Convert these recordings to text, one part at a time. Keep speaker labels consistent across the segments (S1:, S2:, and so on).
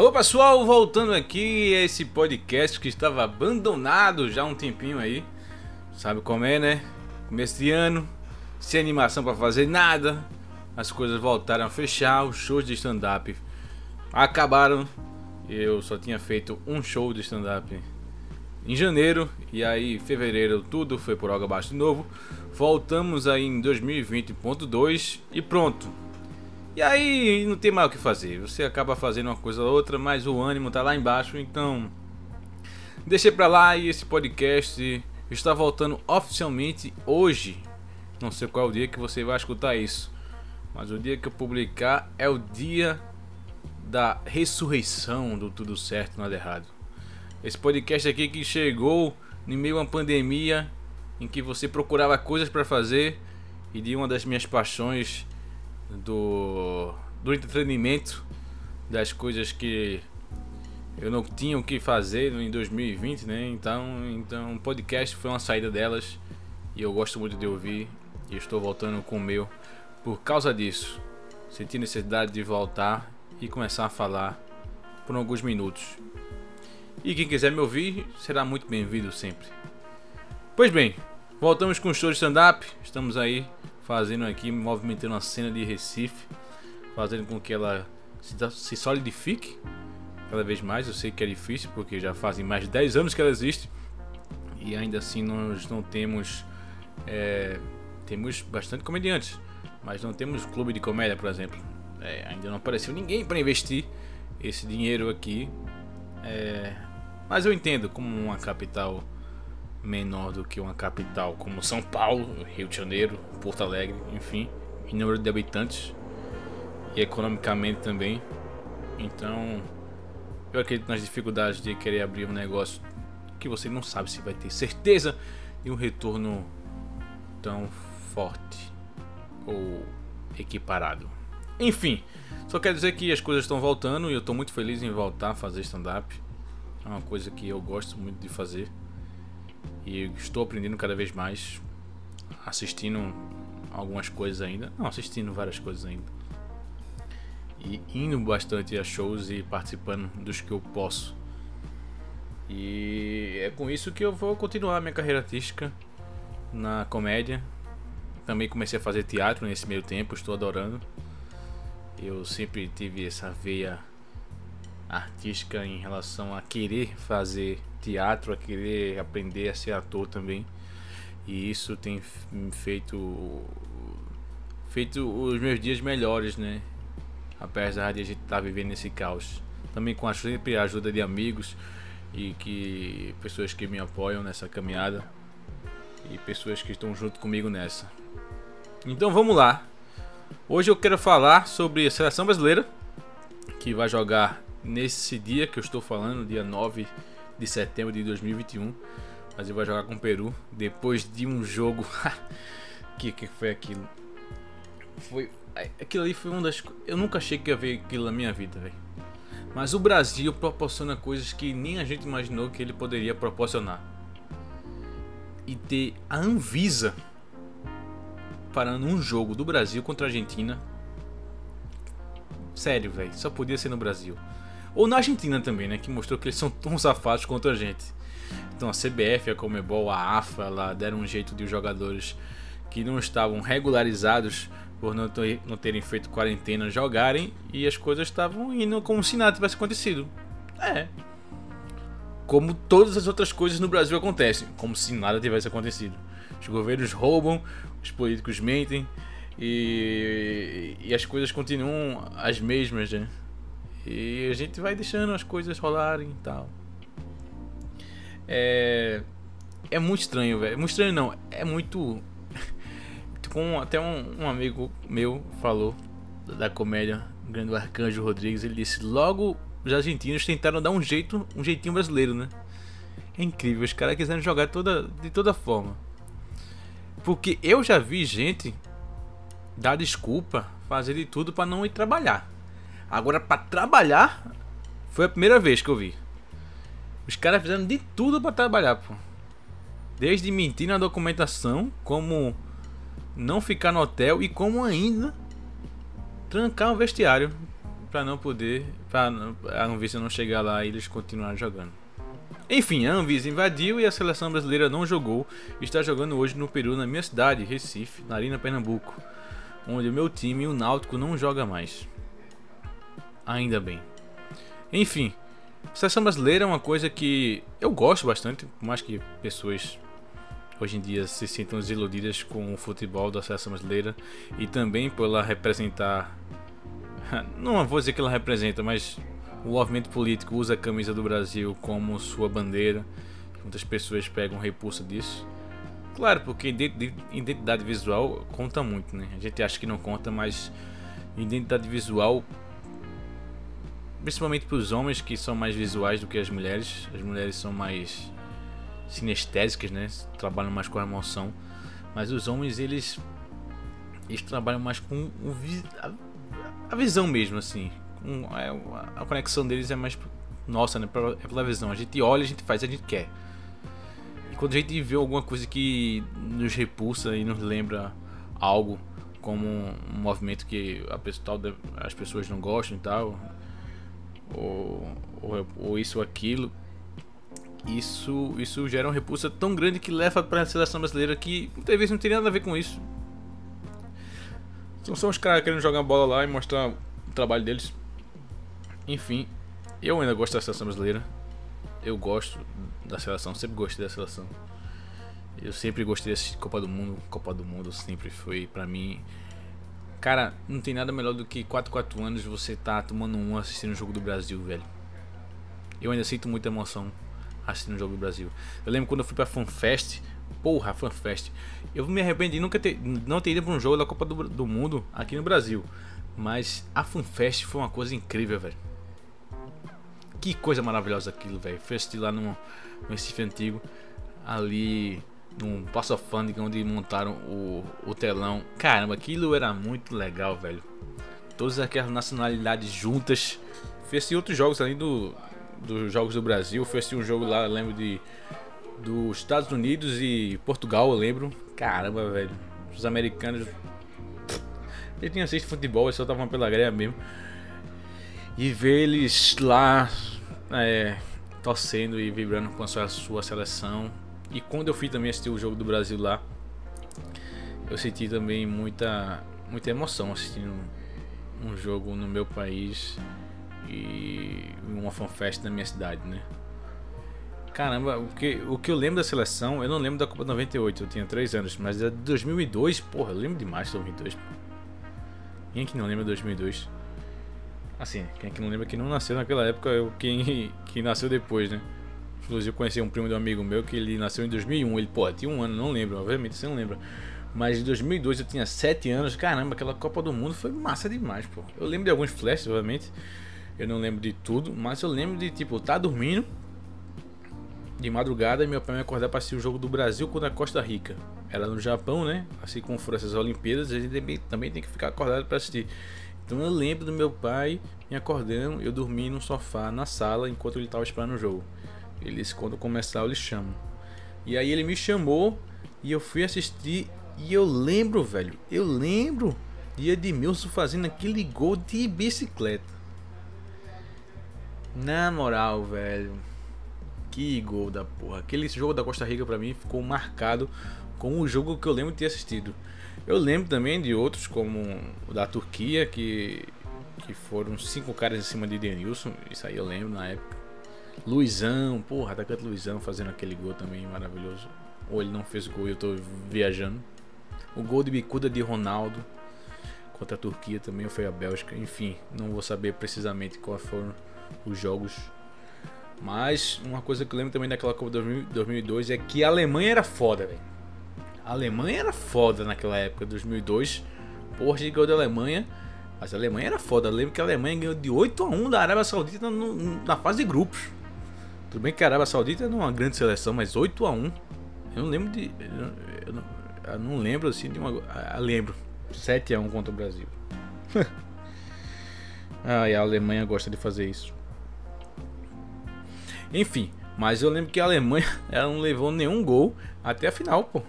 S1: Alô pessoal, voltando aqui a esse podcast que estava abandonado já há um tempinho aí. Sabe como é, né? Começo de ano, sem animação para fazer nada. As coisas voltaram a fechar, os shows de stand-up acabaram. Eu só tinha feito um show de stand-up em janeiro e aí fevereiro tudo foi por água abaixo de novo. Voltamos aí em 2020.2 e pronto. E aí não tem mais o que fazer. Você acaba fazendo uma coisa ou outra, mas o ânimo tá lá embaixo, então deixei pra lá e esse podcast está voltando oficialmente hoje. Não sei qual é o dia que você vai escutar isso, mas o dia que eu publicar é o dia da ressurreição do tudo certo nada errado. Esse podcast aqui que chegou em meio a uma pandemia em que você procurava coisas para fazer e de uma das minhas paixões do, do entretenimento, das coisas que eu não tinha o que fazer em 2020, né? Então, então podcast foi uma saída delas e eu gosto muito de ouvir e estou voltando com o meu por causa disso. Senti necessidade de voltar e começar a falar por alguns minutos. E quem quiser me ouvir será muito bem-vindo sempre. Pois bem, voltamos com o show de stand-up. Estamos aí fazendo aqui, movimentando a cena de Recife, fazendo com que ela se, solidifique cada vez mais. Eu sei que é difícil porque já fazem mais de 10 anos que ela existe e ainda assim nós não temos. É, temos bastante comediantes, mas não temos clube de comédia, por exemplo. É, ainda não apareceu ninguém para investir esse dinheiro aqui. É, mas eu entendo como uma capital menor do que uma capital como São Paulo, Rio de Janeiro, Porto Alegre, enfim, em número de habitantes e economicamente também. Então, eu acredito nas dificuldades de querer abrir um negócio que você não sabe se vai ter certeza de um retorno tão forte ou equiparado. Enfim, só quero dizer que as coisas estão voltando e eu estou muito feliz em voltar a fazer stand-up. É uma coisa que eu gosto muito de fazer. E estou aprendendo cada vez mais, assistindo algumas coisas ainda. Não, assistindo várias coisas ainda. E indo bastante a shows e participando dos que eu posso. E é com isso que eu vou continuar minha carreira artística na comédia. Também comecei a fazer teatro nesse meio tempo, estou adorando. Eu sempre tive essa veia artística em relação a querer fazer teatro, a querer aprender a ser ator também. E isso tem feito feito os meus dias melhores, né? Apesar de a gente estar tá vivendo esse caos. Também com a sempre a ajuda de amigos e que pessoas que me apoiam nessa caminhada e pessoas que estão junto comigo nessa. Então vamos lá. Hoje eu quero falar sobre a seleção brasileira que vai jogar nesse dia que eu estou falando, dia 9 de setembro de 2021. Mas ele vai jogar com o Peru depois de um jogo. que que foi aquilo? Foi aquilo ali foi uma das eu nunca achei que ia ver aquilo na minha vida, velho. Mas o Brasil proporciona coisas que nem a gente imaginou que ele poderia proporcionar. E ter a Anvisa parando um jogo do Brasil contra a Argentina. Sério, velho, só podia ser no Brasil. Ou na Argentina também, né? Que mostrou que eles são tão safados contra a gente. Então a CBF, a Comebol, a AFA lá deram um jeito de os jogadores que não estavam regularizados por não, não terem feito quarentena jogarem e as coisas estavam indo como se nada tivesse acontecido. É. Como todas as outras coisas no Brasil acontecem, como se nada tivesse acontecido. Os governos roubam, os políticos mentem e, e as coisas continuam as mesmas, né? E a gente vai deixando as coisas rolarem e tal. É. É muito estranho, velho. Muito estranho não. É muito. Como até um, um, amigo meu falou da comédia o Grande Arcanjo Rodrigues, ele disse: logo os argentinos tentaram dar um jeito, um jeitinho brasileiro, né? É incrível, os caras quiseram jogar toda, de toda forma. Porque eu já vi gente dar desculpa, fazer de tudo para não ir trabalhar. Agora, para trabalhar, foi a primeira vez que eu vi. Os caras fizeram de tudo para trabalhar, pô. Desde mentir na documentação, como não ficar no hotel e como ainda trancar o vestiário para não poder, para a Anvisa não chegar lá e eles continuarem jogando. Enfim, a Anvisa invadiu e a seleção brasileira não jogou. Está jogando hoje no Peru, na minha cidade, Recife, na Arena Pernambuco, onde o meu time, o Náutico, não joga mais. Ainda bem. Enfim, seleção brasileira é uma coisa que eu gosto bastante, por mais que pessoas hoje em dia se sintam desiludidas com o futebol da seleção brasileira e também por ela representar. Não vou dizer que ela representa, mas o movimento político usa a camisa do Brasil como sua bandeira. Muitas pessoas pegam repulsa disso. Claro, porque identidade visual conta muito, né? A gente acha que não conta, mas identidade visual, principalmente para os homens que são mais visuais do que as mulheres, as mulheres são mais sinestésicas, né? Trabalham mais com a emoção. Mas os homens, eles eles trabalham mais com o, a, a, visão mesmo, assim. A, é, a, conexão deles é mais nossa, né? É pela visão. A gente olha, a gente faz, a gente quer. E quando a gente vê alguma coisa que nos repulsa e nos lembra algo, como um movimento que a pessoa, as pessoas não gostam e tal, ou, ou, ou isso aquilo, isso, isso gera uma repulsa tão grande que leva para a seleção brasileira que muitas vezes não tem nada a ver com isso. São só os caras querendo jogar bola lá e mostrar o trabalho deles. Enfim, eu ainda gosto da seleção brasileira. Eu gosto da seleção, sempre gostei da seleção. Eu sempre gostei de Copa do Mundo. Copa do Mundo sempre foi para mim. Cara, não tem nada melhor do que 4 4 anos você tá tomando um assistindo o jogo do Brasil, velho. Eu ainda sinto muita emoção assistindo o jogo do Brasil. Eu lembro quando eu fui pra FanFest, porra, FanFest. Eu me arrependi de nunca ter, não ter ido pra um jogo da Copa do, do Mundo aqui no Brasil. Mas a FanFest foi uma coisa incrível, velho. Que coisa maravilhosa aquilo, velho. Assistir lá no, no Recife Antigo, ali num Passo Fândega, onde montaram o, o telão. Caramba, aquilo era muito legal, velho. Todas aquelas nacionalidades juntas. Fui assistir outros jogos além do, dos jogos do Brasil. Foi assistir um jogo lá, lembro de dos Estados Unidos e Portugal, eu lembro. Caramba, velho. Os americanos. Eles tinham assistido futebol, eles só estavam pela greia mesmo. E ver eles lá é, torcendo e vibrando com a sua, sua seleção. E quando eu fui também assistir o jogo do Brasil lá, eu senti também muita, muita emoção assistindo um jogo no meu país e uma fanfest na minha cidade, né? Caramba, o que, o que eu lembro da seleção, eu não lembro da Copa 98, eu tinha 3 anos, mas é de 2002, porra, eu lembro demais de 2002. Quem é que não lembra de 2002? Assim, quem é que não lembra que não nasceu naquela época, eu quem que nasceu depois, né? Inclusive eu conheci um primo de um amigo meu que ele nasceu em 2001, ele, pô, tinha um ano, não lembro, obviamente você não lembra. Mas em 2002 eu tinha 7 anos, caramba, aquela Copa do Mundo foi massa demais, pô. Eu lembro de alguns flashes, obviamente. Eu não lembro de tudo, mas eu lembro de tipo, tá dormindo de madrugada e meu pai me acordar para assistir o jogo do Brasil contra a Costa Rica. Era no Japão, né? Assim como foram essas Olimpíadas, a gente também tem que ficar acordado para assistir. Então eu lembro do meu pai me acordando, eu dormi no sofá na sala enquanto ele estava esperando o jogo. Ele disse quando começar eu lhe chamo. E aí ele me chamou e eu fui assistir e eu lembro, velho, eu lembro de Edmilson fazendo aquele gol de bicicleta. Na moral, velho. Que gol da porra. Aquele jogo da Costa Rica pra mim ficou marcado como o jogo que eu lembro de ter assistido. Eu lembro também de outros, como o da Turquia, que, que foram cinco caras em cima de Denilson. Isso aí eu lembro na época. Luizão, porra, atacante Luizão fazendo aquele gol também maravilhoso. Ou ele não fez gol e eu tô viajando. O gol de bicuda de Ronaldo contra a Turquia também, foi a Bélgica. Enfim, não vou saber precisamente quais foram os jogos. Mas uma coisa que eu lembro também daquela Copa 2002 é que a Alemanha era foda, velho. A Alemanha era foda naquela época, 2002. Porra, de gol da Alemanha. Mas a Alemanha era foda. Eu lembro que a Alemanha ganhou de 8 a 1 da Arábia Saudita no, na fase de grupos. Tudo bem que a Arábia Saudita não é uma grande seleção, mas 8 a 1 Eu não lembro de. Eu não, eu não lembro assim de uma. Eu lembro. 7 a 1 contra o Brasil. ah, e a Alemanha gosta de fazer isso. Enfim, Mas eu lembro que a Alemanha ela não levou nenhum gol até a final, pô.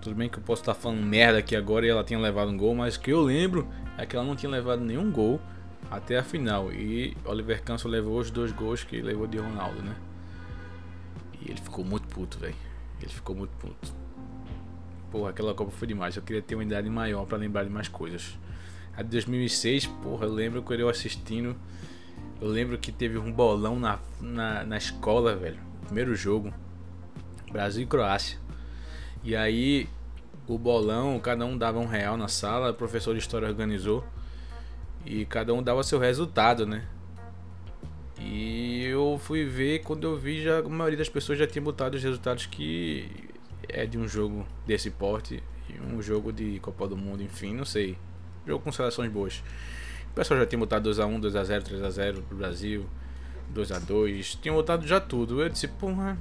S1: Tudo bem que eu posso estar falando merda aqui agora e ela tinha levado um gol, mas o que eu lembro é que ela não tinha levado nenhum gol até a final. E Oliver Kahn levou os dois gols que levou de Ronaldo, né? E ele ficou muito puto, velho. Ele ficou muito puto. Porra, aquela Copa foi demais. Eu queria ter uma idade maior para lembrar de mais coisas. A de 2006, porra, eu lembro quando eu assistindo. Eu lembro que teve um bolão na, na, na escola, velho. Primeiro jogo. Brasil e Croácia. E aí, o bolão, cada um dava um real na sala. O professor de história organizou. E cada um dava seu resultado, né? E eu fui ver, quando eu vi, já a maioria das pessoas já tinha botado os resultados que é de um jogo desse porte. Um jogo de Copa do Mundo, enfim, não sei. Jogo com seleções boas. O pessoal já tinha botado 2x1, 2x0, 3x0 pro Brasil. 2x2. Tinha botado já tudo. Eu disse, porra.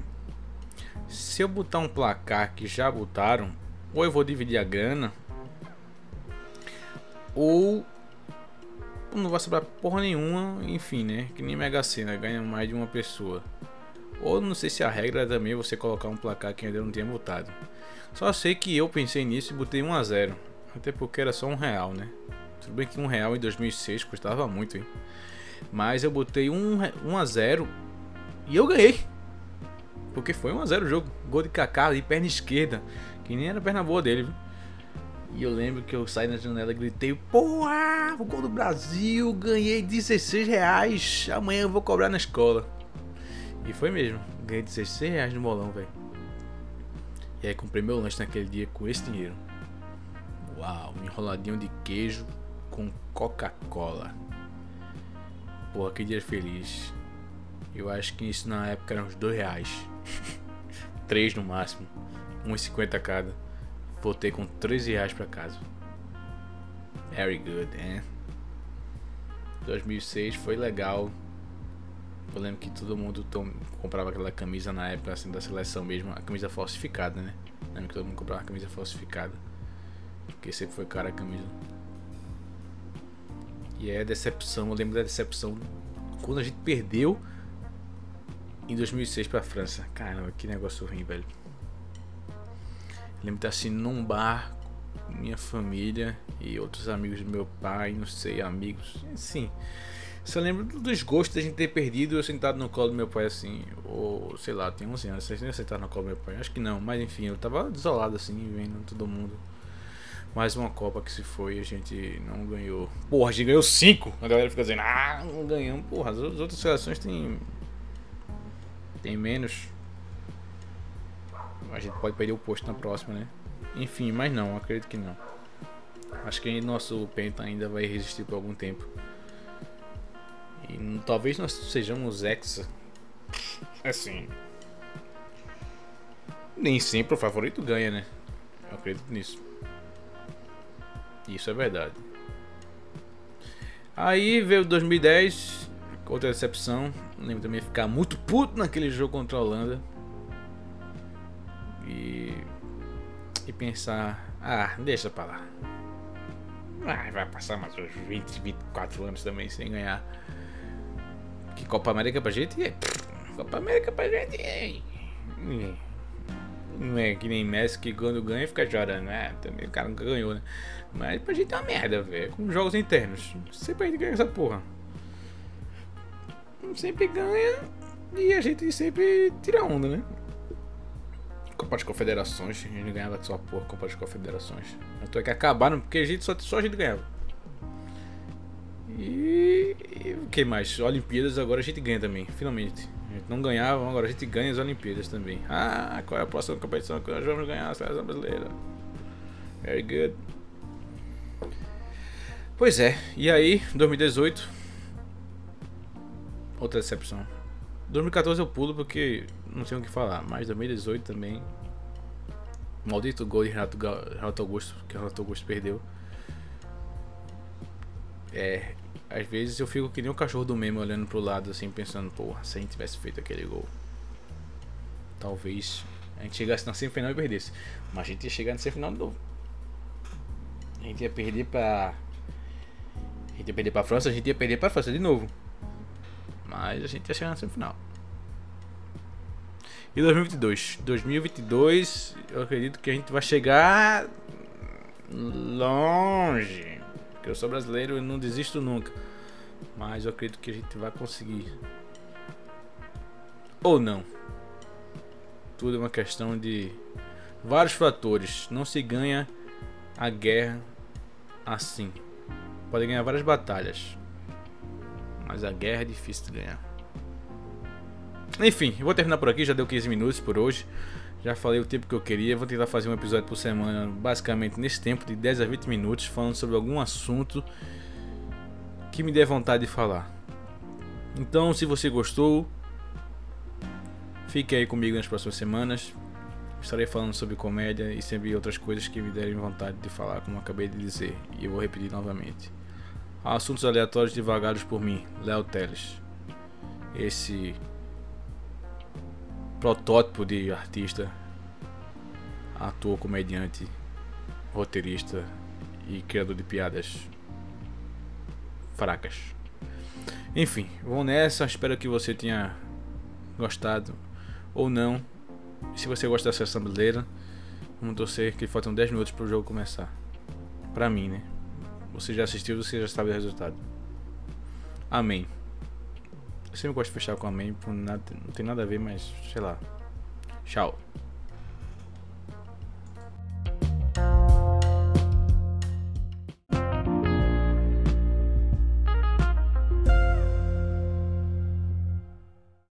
S1: Se eu botar um placar que já botaram, ou eu vou dividir a grana, ou não vai sobrar porra nenhuma, enfim, né? Que nem Mega Sena, ganha mais de uma pessoa. Ou não sei se a regra é também você colocar um placar que ainda não tinha botado. Só sei que eu pensei nisso e botei 1 a 0 Até porque era só um real, né? Tudo bem que um real em 2006 custava muito, hein? Mas eu botei 1, 1 a 0 e eu ganhei. Porque foi 1 a 0 o jogo. Gol de Kaká de perna esquerda. Que nem era a perna boa dele, viu? E eu lembro que eu saí na janela e gritei: Porra, o gol do Brasil, ganhei 16 reais. Amanhã eu vou cobrar na escola. E foi mesmo, ganhei 16 reais no bolão, velho. E aí comprei meu lanche naquele dia com esse dinheiro. Uau, um enroladinho de queijo com Coca-Cola. Porra, que dia feliz. Eu acho que isso na época era uns 2 reais. 3 no máximo. 1,50 cada. Voltei com 13 reais pra casa. Very good, né? 2006 foi legal. Eu lembro que todo mundo tom, comprava aquela camisa na época assim, da seleção mesmo, a camisa falsificada, né? Lembro que todo mundo comprava a camisa falsificada. Porque sempre foi cara a camisa. E é a decepção, eu lembro da decepção quando a gente perdeu em 2006 pra França. Caramba, que negócio ruim, velho. Lembro de estar assim num bar com minha família e outros amigos do meu pai, não sei, amigos. Sim. Só lembro dos gostos da gente ter perdido eu sentado no colo do meu pai assim, ou sei lá, tinha 11 anos, vocês nem sentaram no colo do meu pai, acho que não, mas enfim, eu tava desolado assim, vendo todo mundo. Mais uma Copa que se foi a gente não ganhou. Porra, a gente ganhou 5. A galera fica dizendo, ah, não ganhamos. Porra, as outras seleções tem. Tem menos a gente pode perder o posto na próxima, né? Enfim, mas não, acredito que não. Acho que nosso Penta ainda vai resistir por algum tempo. E talvez nós sejamos ex. Assim. Nem sempre o favorito ganha, né? Eu acredito nisso. Isso é verdade. Aí veio 2010, outra decepção. Lembro também de ficar muito puto naquele jogo contra a Holanda e pensar, ah, deixa pra lá. Ah, vai passar mais uns 20, 24 anos também sem ganhar. Que Copa América pra gente é. Copa América pra gente é. Não é que nem Messi que quando ganha fica chorando, né? Também o cara nunca ganhou, né? Mas pra gente é uma merda, velho. Com jogos internos. Sempre a gente ganha essa porra. Sempre ganha e a gente sempre tira onda, né? Copa das Confederações. A gente ganhava só porra Copa das Confederações. Eu tô aqui acabaram porque a gente só, só a gente ganhava. E, e o que mais? Olimpíadas agora a gente ganha também, finalmente. A gente não ganhava, agora a gente ganha as Olimpíadas também. Ah, qual é a próxima competição que nós vamos ganhar? A seleção brasileira. Very good. Pois é, e aí, 2018. Outra decepção. 2014 eu pulo porque não tenho o que falar, mas 2018 também. Maldito gol de Renato, Renato Augusto, que o Renato Augusto perdeu. É, às vezes eu fico que nem um cachorro do meme olhando pro lado assim, pensando, porra, se a gente tivesse feito aquele gol. Talvez a gente chegasse na semifinal e perdesse. Mas a gente ia chegar na semifinal novo. A gente ia perder pra. A gente ia perder pra França, a gente ia perder pra França de novo. Mas a gente ia chegar na semifinal. E 2022. 2022, eu acredito que a gente vai chegar longe. Porque eu sou brasileiro e não desisto nunca. Mas eu acredito que a gente vai conseguir. Ou não. Tudo é uma questão de vários fatores. Não se ganha a guerra assim. Pode ganhar várias batalhas. Mas a guerra é difícil de ganhar. Enfim, eu vou terminar por aqui, já deu 15 minutos por hoje. Já falei o tempo que eu queria. Vou tentar fazer um episódio por semana, basicamente nesse tempo de 10 a 20 minutos, falando sobre algum assunto que me dê vontade de falar. Então, se você gostou, fique aí comigo nas próximas semanas. Estarei falando sobre comédia e sempre outras coisas que me derem vontade de falar, como acabei de dizer, e eu vou repetir novamente. Assuntos aleatórios divagados por mim, Léo Teles. Esse protótipo de artista, ator, comediante, roteirista e criador de piadas fracas. Enfim, vou nessa. Espero que você tenha gostado ou não. Se você gosta da seleção brasileira, vamos torcer que faltam 10 minutos para o jogo começar. Pra mim, né? Você já assistiu, você já sabe o resultado. Amém. Eu sempre gosto de fechar com por nada, não tem nada a ver, mas sei lá. Tchau.